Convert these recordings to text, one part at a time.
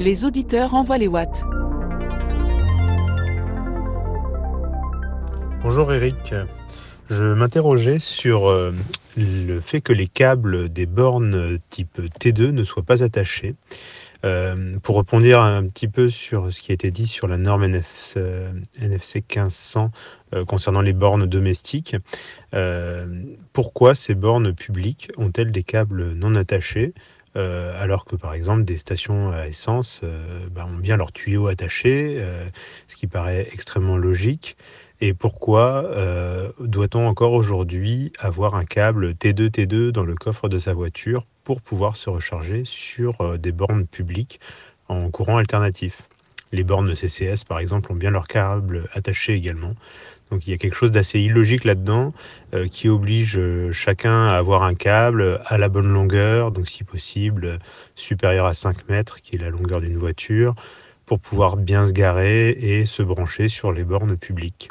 Les auditeurs envoient les watts. Bonjour Eric. Je m'interrogeais sur euh, le fait que les câbles des bornes type T2 ne soient pas attachés. Euh, pour répondre un petit peu sur ce qui a été dit sur la norme NFC, NFC 1500 euh, concernant les bornes domestiques, pourquoi ces bornes publiques ont-elles des câbles non attachés? Alors que par exemple des stations à essence bah, ont bien leurs tuyaux attachés, ce qui paraît extrêmement logique. Et pourquoi euh, doit-on encore aujourd'hui avoir un câble T2 T2 dans le coffre de sa voiture pour pouvoir se recharger sur euh, des bornes publiques en courant alternatif? Les bornes CCS par exemple ont bien leur câble attaché également. Donc il y a quelque chose d'assez illogique là-dedans euh, qui oblige chacun à avoir un câble à la bonne longueur, donc si possible supérieur à 5 mètres qui est la longueur d'une voiture, pour pouvoir bien se garer et se brancher sur les bornes publiques.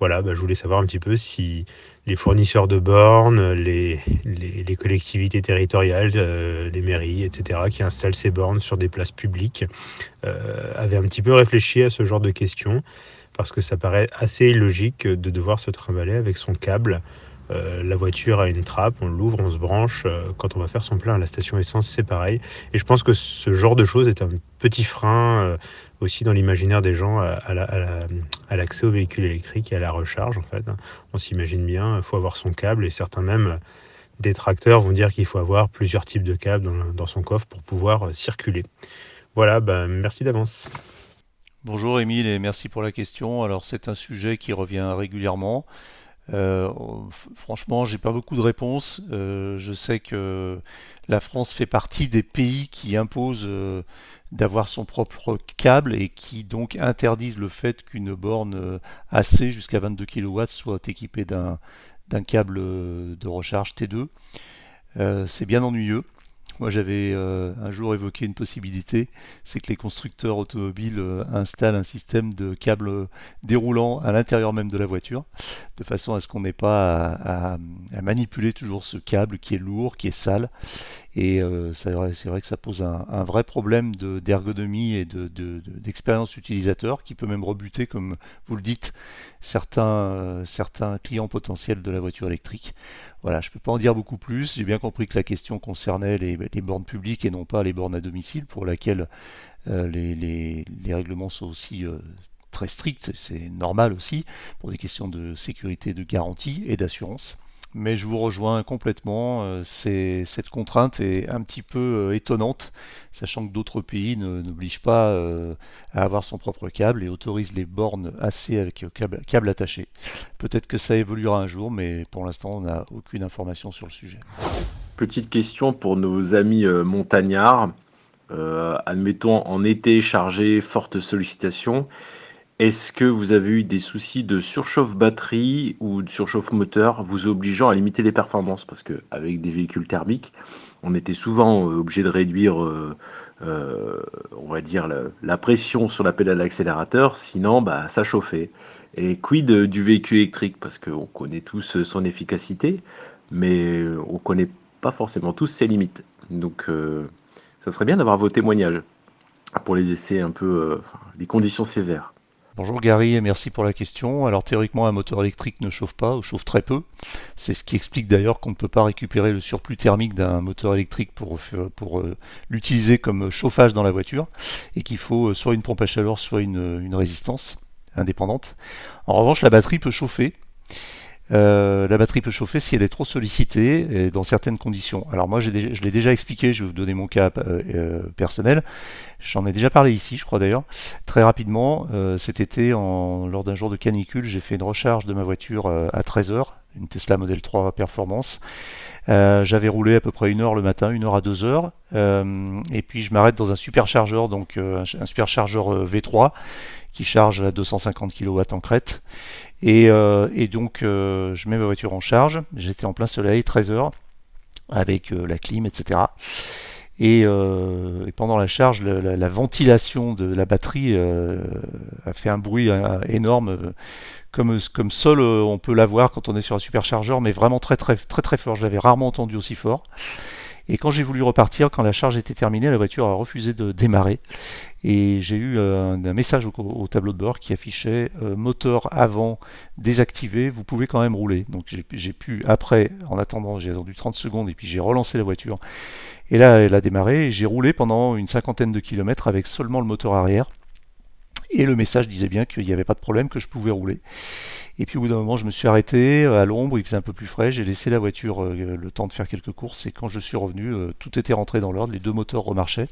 Voilà, bah, je voulais savoir un petit peu si les fournisseurs de bornes, les, collectivités territoriales, euh, les mairies, etc., qui installent ces bornes sur des places publiques, euh, avaient un petit peu réfléchi à ce genre de questions, parce que ça paraît assez illogique de devoir se trimballer avec son câble. Euh, la voiture a une trappe, on l'ouvre, on se branche. quand on va faire son plein à la station essence, c'est pareil. Et je pense que ce genre de choses est un petit frein aussi dans l'imaginaire des gens à, l'accès aux véhicules électriques et à la recharge en fait. On s'imagine bien, il faut avoir son câble et certains même détracteurs vont dire qu'il faut avoir plusieurs types de câbles dans, son coffre pour pouvoir euh, circuler. Voilà, ben, merci d'avance. Bonjour Émile et merci pour la question. Alors c'est un sujet qui revient régulièrement. Euh, franchement, j'ai pas beaucoup de réponses. Euh, je sais que la France fait partie des pays qui imposent euh, d'avoir son propre câble et qui donc interdisent le fait qu'une borne AC jusqu'à 22 kW soit équipée d'un câble de recharge T2. c'est bien ennuyeux. Moi, j'avais euh, un jour évoqué une possibilité, c'est que les constructeurs automobiles euh, installent un système de câbles déroulant à l'intérieur même de la voiture, de façon à ce qu'on n'ait pas à, manipuler toujours ce câble qui est lourd, qui est sale. Et euh, c'est vrai, que ça pose un, vrai problème d'ergonomie et d'expérience utilisateur qui peut même rebuter, comme vous le dites, certains clients potentiels de la voiture électrique. Voilà, je ne peux pas en dire beaucoup plus. J'ai bien compris que la question concernait les, bornes publiques et non pas les bornes à domicile, pour laquelle euh, les, règlements sont aussi euh, très stricts. C'est normal aussi, pour des questions de sécurité, de garantie et d'assurance mais je vous rejoins complètement. Euh, cette contrainte est un petit peu euh, étonnante, sachant que d'autres pays n'obligent pas euh, à avoir son propre câble et autorisent les bornes assez avec câble, attaché. Peut-être que ça évoluera un jour, mais pour l'instant, on n'a aucune information sur le sujet. Petite question pour nos amis montagnards. admettons en été chargé, forte sollicitation. Est-ce que vous avez eu des soucis de surchauffe batterie ou de surchauffe moteur vous obligeant à limiter les performances? Parce qu'avec des véhicules thermiques, on était souvent euh, obligé de réduire, euh, euh, on va dire, la, pression sur la pédale d'accélérateur, sinon bah, ça chauffait. Et quid du véhicule électrique? Parce qu'on connaît tous son efficacité, mais on ne connaît pas forcément tous ses limites. Donc, ça serait bien d'avoir vos témoignages pour les essais un peu, les conditions sévères. Bonjour Gary et merci pour la question. Alors théoriquement un moteur électrique ne chauffe pas ou chauffe très peu. C'est ce qui explique d'ailleurs qu'on ne peut pas récupérer le surplus thermique d'un moteur électrique pour, pour euh, l'utiliser comme chauffage dans la voiture et qu'il faut euh, soit une pompe à chaleur soit une résistance indépendante. En revanche la batterie peut chauffer euh, la batterie peut chauffer si elle est trop sollicitée et dans certaines conditions. Alors moi je l'ai déjà expliqué, je vais vous donner mon cas euh, euh, personnel. J'en ai déjà parlé ici, je crois d'ailleurs. Très rapidement, cet été, lors d'un jour de canicule, j'ai fait une recharge de ma voiture à 13h, une Tesla Model 3 Performance. J'avais roulé à peu près une heure le matin, une heure à deux heures, et puis je m'arrête dans un superchargeur, donc un, superchargeur V3 qui charge à 250 kW en crête. Euh, et, donc, euh, je mets ma voiture en charge. J'étais en plein soleil, 13 heures, avec euh, la clim, etc. Et, pendant la charge, la, ventilation de la batterie a fait un bruit énorme, comme, seul on peut l'avoir quand on est sur un superchargeur, mais vraiment très très très très fort. Je l'avais rarement entendu aussi fort. Et quand j'ai voulu repartir, quand la charge était terminée, la voiture a refusé de démarrer. Et j'ai eu un, message au, tableau de bord qui affichait moteur avant désactivé, vous pouvez quand même rouler. Donc j'ai pu, après, en attendant, j'ai attendu 30 secondes et puis j'ai relancé la voiture. Et là, elle a démarré et j'ai roulé pendant une cinquantaine de kilomètres avec seulement le moteur arrière. Et le message disait bien qu'il n'y avait pas de problème, que je pouvais rouler. Et puis au bout d'un moment, je me suis arrêté euh, à l'ombre, il faisait un peu plus frais, j'ai laissé la voiture euh, le temps de faire quelques courses et quand je suis revenu, euh, tout était rentré dans l'ordre, les deux moteurs remarchaient.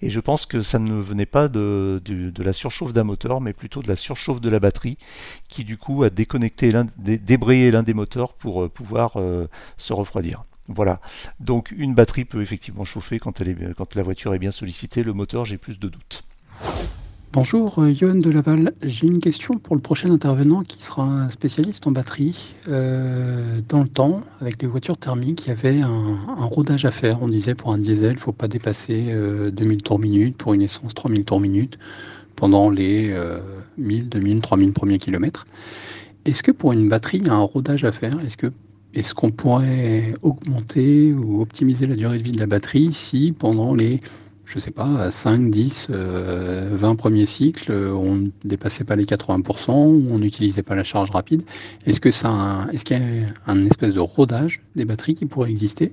Et je pense que ça ne venait pas de, la surchauffe d'un moteur, mais plutôt de la surchauffe de la batterie, qui du coup a déconnecté, débrayé l'un des moteurs pour pouvoir se refroidir. Voilà. Donc une batterie peut effectivement chauffer quand, elle est, quand la voiture est bien sollicitée. Le moteur, j'ai plus de doutes. Bonjour, euh, Johan de Laval. J'ai une question pour le prochain intervenant qui sera un spécialiste en batterie. Euh, dans le temps, avec les voitures thermiques, il y avait un, rodage à faire. On disait pour un diesel, il ne faut pas dépasser 2000 euh, tours minute, pour une essence 3000 tours minute, pendant les 1000, 2000, 3000 premiers kilomètres. Est-ce que pour une batterie, il y a un rodage à faire? Est-ce qu'on pourrait augmenter ou optimiser la durée de vie de la batterie si pendant les je sais pas, 5, 10, 20 premiers cycles, on ne dépassait pas les 80%, ou on n'utilisait pas la charge rapide. Est-ce que ça, est-ce qu'il y a un espèce de rodage des batteries qui pourrait exister,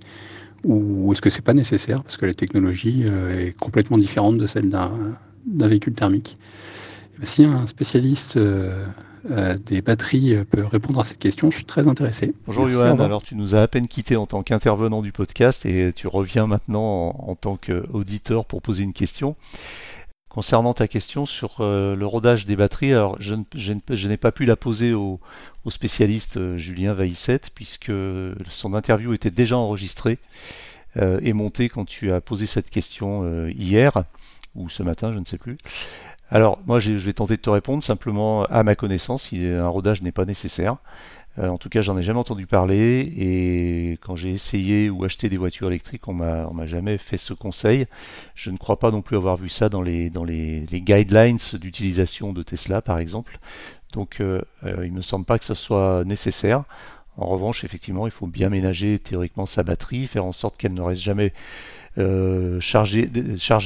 ou est-ce que c'est pas nécessaire parce que la technologie euh, est complètement différente de celle d'un, véhicule thermique? Eh ben, Si un spécialiste euh, des batteries euh, peut répondre à cette question. Je suis très intéressé. Bonjour Johan, alors tu nous as à peine quitté en tant qu'intervenant du podcast et tu reviens maintenant en, tant qu'auditeur pour poser une question. Concernant ta question sur euh, le rodage des batteries, alors je, n'ai pas pu la poser au, spécialiste Julien Vaissette puisque son interview était déjà enregistrée et montée quand tu as posé cette question hier ou ce matin, je ne sais plus. Alors, moi, je vais tenter de te répondre simplement à ma connaissance. Un rodage n'est pas nécessaire. Euh, en tout cas, j'en ai jamais entendu parler. Et quand j'ai essayé ou acheté des voitures électriques, on m'a, m'a jamais fait ce conseil. Je ne crois pas non plus avoir vu ça dans les, guidelines d'utilisation de Tesla, par exemple. Donc, euh, euh, il me semble pas que ce soit nécessaire. En revanche, effectivement, il faut bien ménager théoriquement sa batterie, faire en sorte qu'elle ne reste jamais euh, chargé,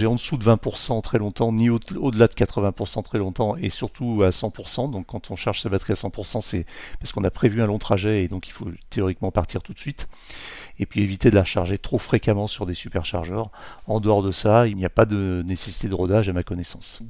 en dessous de 20% très longtemps, ni au-delà de 80% très longtemps, et surtout à 100%. Donc quand on charge sa batterie à 100%, c'est parce qu'on a prévu un long trajet et donc il faut théoriquement partir tout de suite. Et puis éviter de la charger trop fréquemment sur des superchargeurs. En dehors de ça, il n'y a pas de nécessité de rodage à ma connaissance.